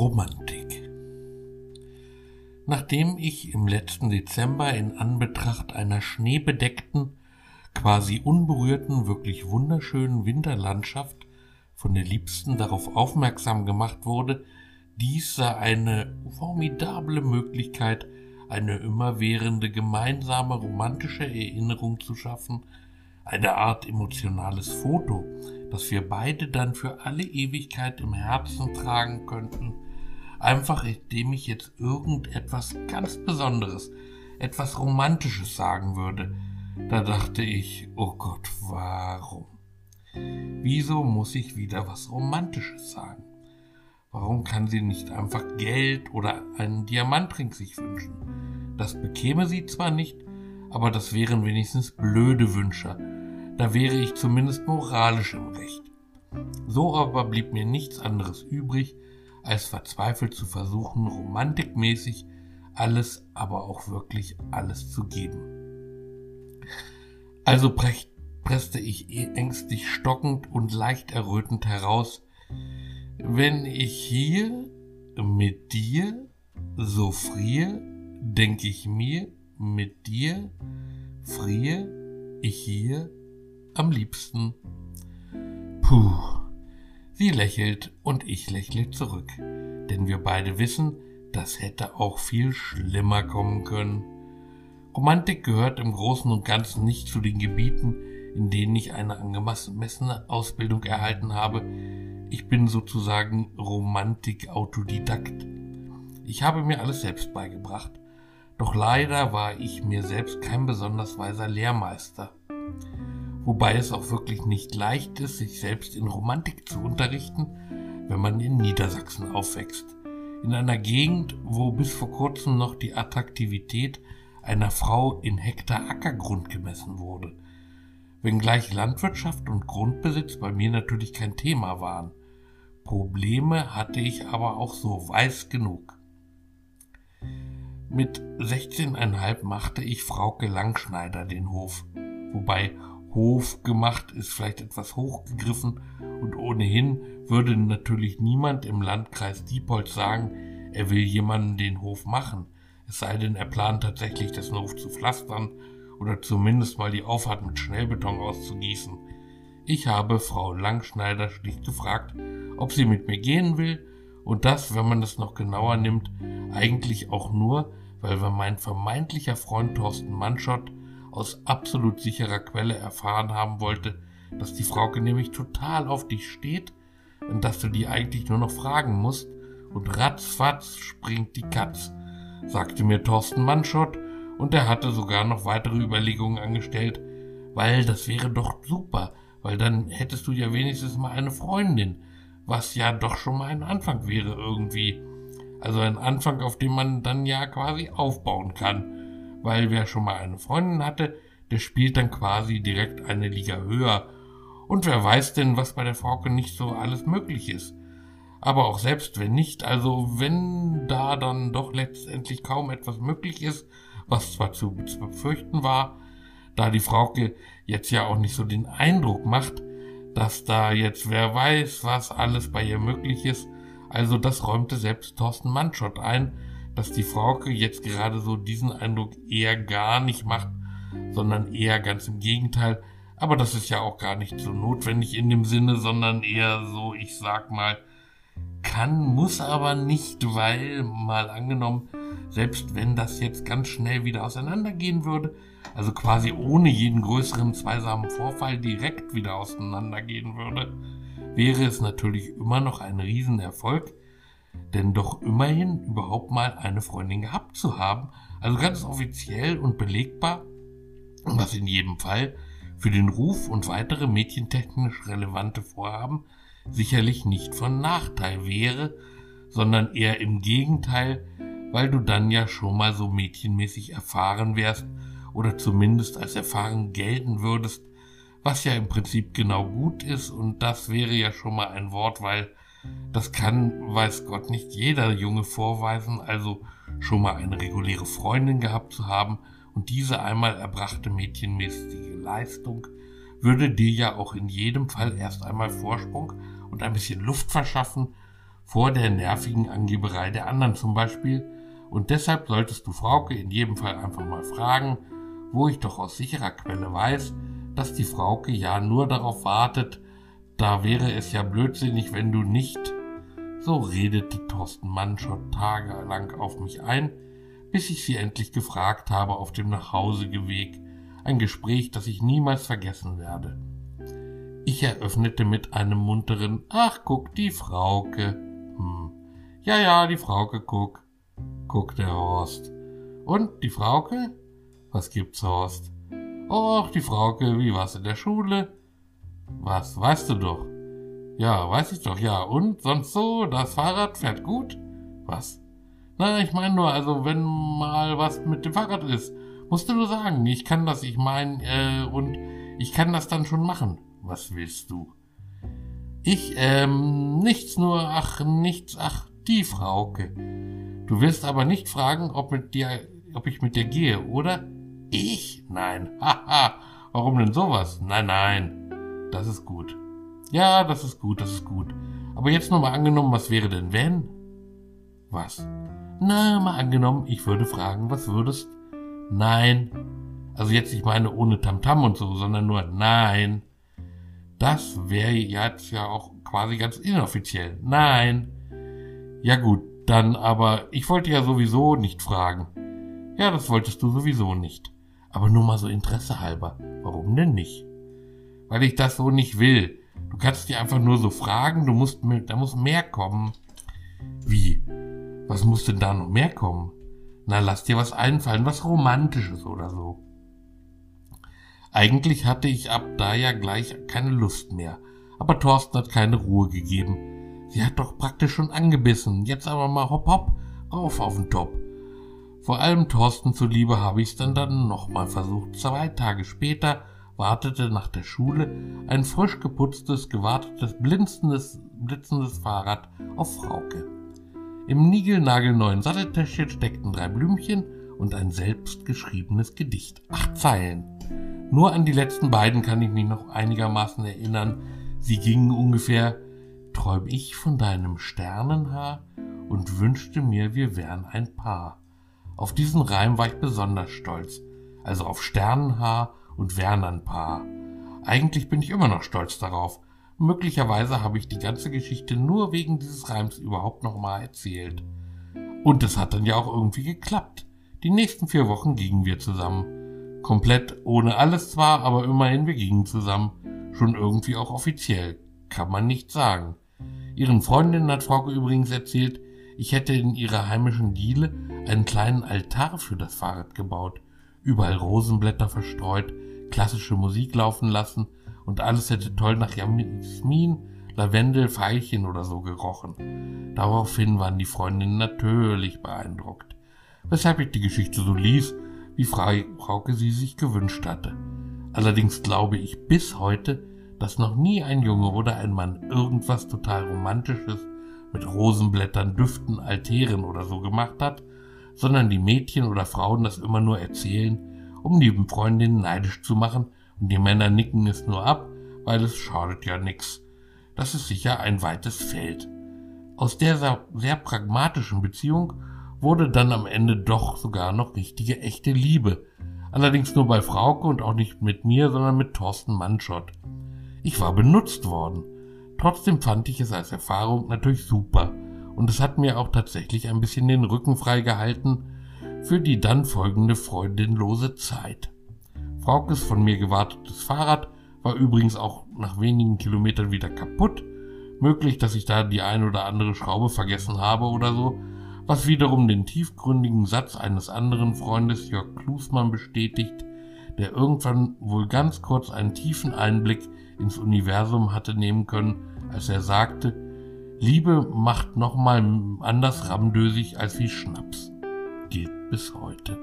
Romantik. Nachdem ich im letzten Dezember in Anbetracht einer schneebedeckten, quasi unberührten, wirklich wunderschönen Winterlandschaft von der Liebsten darauf aufmerksam gemacht wurde, dies sei eine formidable Möglichkeit, eine immerwährende gemeinsame romantische Erinnerung zu schaffen, eine Art emotionales Foto, das wir beide dann für alle Ewigkeit im Herzen tragen könnten, einfach indem ich jetzt irgendetwas ganz Besonderes, etwas Romantisches sagen würde. Da dachte ich, oh Gott, warum? Wieso muss ich wieder was Romantisches sagen? Warum kann sie nicht einfach Geld oder einen Diamantring sich wünschen? Das bekäme sie zwar nicht, aber das wären wenigstens blöde Wünsche. Da wäre ich zumindest moralisch im Recht. So aber blieb mir nichts anderes übrig, als verzweifelt zu versuchen, romantikmäßig alles, aber auch wirklich alles zu geben. Also presste ich ängstlich stockend und leicht errötend heraus, wenn ich hier mit dir so friere, denk ich mir, mit dir friere ich hier am liebsten. Puh. Sie lächelt und ich lächle zurück, denn wir beide wissen, das hätte auch viel schlimmer kommen können. Romantik gehört im Großen und Ganzen nicht zu den Gebieten, in denen ich eine angemessene Ausbildung erhalten habe. Ich bin sozusagen Romantik-Autodidakt. Ich habe mir alles selbst beigebracht. Doch leider war ich mir selbst kein besonders weiser Lehrmeister wobei es auch wirklich nicht leicht ist, sich selbst in Romantik zu unterrichten, wenn man in Niedersachsen aufwächst. In einer Gegend, wo bis vor kurzem noch die Attraktivität einer Frau in Hektar Ackergrund gemessen wurde. Wenngleich Landwirtschaft und Grundbesitz bei mir natürlich kein Thema waren. Probleme hatte ich aber auch so weiß genug. Mit 16,5 machte ich Frauke Langschneider den Hof, wobei Hof gemacht ist vielleicht etwas hochgegriffen und ohnehin würde natürlich niemand im Landkreis Diepholz sagen, er will jemanden den Hof machen, es sei denn, er plant tatsächlich dessen Hof zu pflastern oder zumindest mal die Auffahrt mit Schnellbeton auszugießen. Ich habe Frau Langschneider schlicht gefragt, ob sie mit mir gehen will, und das, wenn man es noch genauer nimmt, eigentlich auch nur, weil mein vermeintlicher Freund Thorsten Manschott aus absolut sicherer Quelle erfahren haben wollte, dass die Frauke nämlich total auf dich steht und dass du die eigentlich nur noch fragen musst. Und ratzfatz springt die Katz, sagte mir Thorsten Manschott und er hatte sogar noch weitere Überlegungen angestellt, weil das wäre doch super, weil dann hättest du ja wenigstens mal eine Freundin, was ja doch schon mal ein Anfang wäre irgendwie. Also ein Anfang, auf dem man dann ja quasi aufbauen kann weil wer schon mal eine Freundin hatte, der spielt dann quasi direkt eine Liga höher. Und wer weiß denn, was bei der Frauke nicht so alles möglich ist. Aber auch selbst wenn nicht, also wenn da dann doch letztendlich kaum etwas möglich ist, was zwar zu befürchten war, da die Frauke jetzt ja auch nicht so den Eindruck macht, dass da jetzt wer weiß, was alles bei ihr möglich ist, also das räumte selbst Thorsten Manschott ein, dass die Frauke jetzt gerade so diesen Eindruck eher gar nicht macht, sondern eher ganz im Gegenteil. Aber das ist ja auch gar nicht so notwendig in dem Sinne, sondern eher so, ich sag mal, kann, muss aber nicht, weil mal angenommen, selbst wenn das jetzt ganz schnell wieder auseinandergehen würde, also quasi ohne jeden größeren zweisamen Vorfall direkt wieder auseinandergehen würde, wäre es natürlich immer noch ein Riesenerfolg, denn doch immerhin überhaupt mal eine Freundin gehabt zu haben, also ganz offiziell und belegbar, was in jedem Fall für den Ruf und weitere mädchentechnisch relevante Vorhaben sicherlich nicht von Nachteil wäre, sondern eher im Gegenteil, weil du dann ja schon mal so mädchenmäßig erfahren wärst oder zumindest als erfahren gelten würdest, was ja im Prinzip genau gut ist. Und das wäre ja schon mal ein Wort, weil das kann, weiß Gott, nicht jeder Junge vorweisen, also schon mal eine reguläre Freundin gehabt zu haben und diese einmal erbrachte mädchenmäßige Leistung würde dir ja auch in jedem Fall erst einmal Vorsprung und ein bisschen Luft verschaffen vor der nervigen Angeberei der anderen zum Beispiel. Und deshalb solltest du Frauke in jedem Fall einfach mal fragen, wo ich doch aus sicherer Quelle weiß, dass die Frauke ja nur darauf wartet, da wäre es ja blödsinnig, wenn du nicht. So redete Thorsten Mannschott tagelang auf mich ein, bis ich sie endlich gefragt habe auf dem Nachhauseweg, ein Gespräch, das ich niemals vergessen werde. Ich eröffnete mit einem munteren Ach, guck, die Frauke. Hm. Ja, ja, die Frauke, guck, guck der Horst. Und die Frauke? Was gibt's, Horst? Och, die Frauke, wie war's in der Schule? Was, weißt du doch. Ja, weiß ich doch, ja. Und sonst so, das Fahrrad fährt gut? Was? Na, ich meine nur, also wenn mal was mit dem Fahrrad ist, musst du nur sagen, ich kann das, ich meine, äh, und ich kann das dann schon machen. Was willst du? Ich, ähm, nichts nur, ach, nichts, ach, die Frauke. Du wirst aber nicht fragen, ob mit dir, ob ich mit dir gehe, oder? Ich? Nein. Haha. Warum denn sowas? Nein, nein. Das ist gut. Ja, das ist gut, das ist gut. Aber jetzt nur mal angenommen, was wäre denn wenn? Was? Na, mal angenommen, ich würde fragen, was würdest? Nein. Also jetzt, ich meine ohne Tamtam -Tam und so, sondern nur nein. Das wäre jetzt ja auch quasi ganz inoffiziell. Nein. Ja gut, dann aber, ich wollte ja sowieso nicht fragen. Ja, das wolltest du sowieso nicht. Aber nur mal so Interesse halber. Warum denn nicht? Weil ich das so nicht will. Du kannst dir einfach nur so fragen, du musst, da muss mehr kommen. Wie? Was muss denn da noch mehr kommen? Na, lass dir was einfallen, was Romantisches oder so. Eigentlich hatte ich ab da ja gleich keine Lust mehr. Aber Thorsten hat keine Ruhe gegeben. Sie hat doch praktisch schon angebissen. Jetzt aber mal hopp hopp, rauf auf den Top. Vor allem Thorsten zuliebe habe ich's dann dann nochmal versucht. Zwei Tage später wartete nach der Schule ein frisch geputztes, gewartetes, blinzendes, blitzendes Fahrrad auf Frauke. Im niegelnagelneuen Satteltäschchen steckten drei Blümchen und ein selbstgeschriebenes Gedicht. Acht Zeilen. Nur an die letzten beiden kann ich mich noch einigermaßen erinnern. Sie gingen ungefähr Träum ich von deinem Sternenhaar und wünschte mir, wir wären ein Paar. Auf diesen Reim war ich besonders stolz, also auf Sternenhaar und Wernernpaar. Eigentlich bin ich immer noch stolz darauf. Möglicherweise habe ich die ganze Geschichte nur wegen dieses Reims überhaupt nochmal erzählt. Und es hat dann ja auch irgendwie geklappt. Die nächsten vier Wochen gingen wir zusammen. Komplett ohne alles zwar, aber immerhin wir gingen zusammen. Schon irgendwie auch offiziell. Kann man nicht sagen. Ihren Freundinnen hat Frauke übrigens erzählt, ich hätte in ihrer heimischen Diele einen kleinen Altar für das Fahrrad gebaut, überall Rosenblätter verstreut, klassische Musik laufen lassen und alles hätte toll nach Jasmin, Lavendel, Veilchen oder so gerochen. Daraufhin waren die Freundinnen natürlich beeindruckt, weshalb ich die Geschichte so ließ, wie Frauke sie sich gewünscht hatte. Allerdings glaube ich bis heute, dass noch nie ein Junge oder ein Mann irgendwas total Romantisches mit Rosenblättern, Düften, Altären oder so gemacht hat, sondern die Mädchen oder Frauen das immer nur erzählen, um die Freundinnen neidisch zu machen und die Männer nicken es nur ab, weil es schadet ja nix. Das ist sicher ein weites Feld. Aus der sehr pragmatischen Beziehung wurde dann am Ende doch sogar noch richtige echte Liebe. Allerdings nur bei Frauke und auch nicht mit mir, sondern mit Thorsten Mannschott. Ich war benutzt worden. Trotzdem fand ich es als Erfahrung natürlich super und es hat mir auch tatsächlich ein bisschen den Rücken freigehalten für die dann folgende freundinlose Zeit. Fraukes von mir gewartetes Fahrrad war übrigens auch nach wenigen Kilometern wieder kaputt. Möglich, dass ich da die ein oder andere Schraube vergessen habe oder so, was wiederum den tiefgründigen Satz eines anderen Freundes Jörg Klusmann bestätigt, der irgendwann wohl ganz kurz einen tiefen Einblick ins Universum hatte nehmen können, als er sagte, Liebe macht nochmal anders ramdösig als wie Schnaps. Gilt bis heute.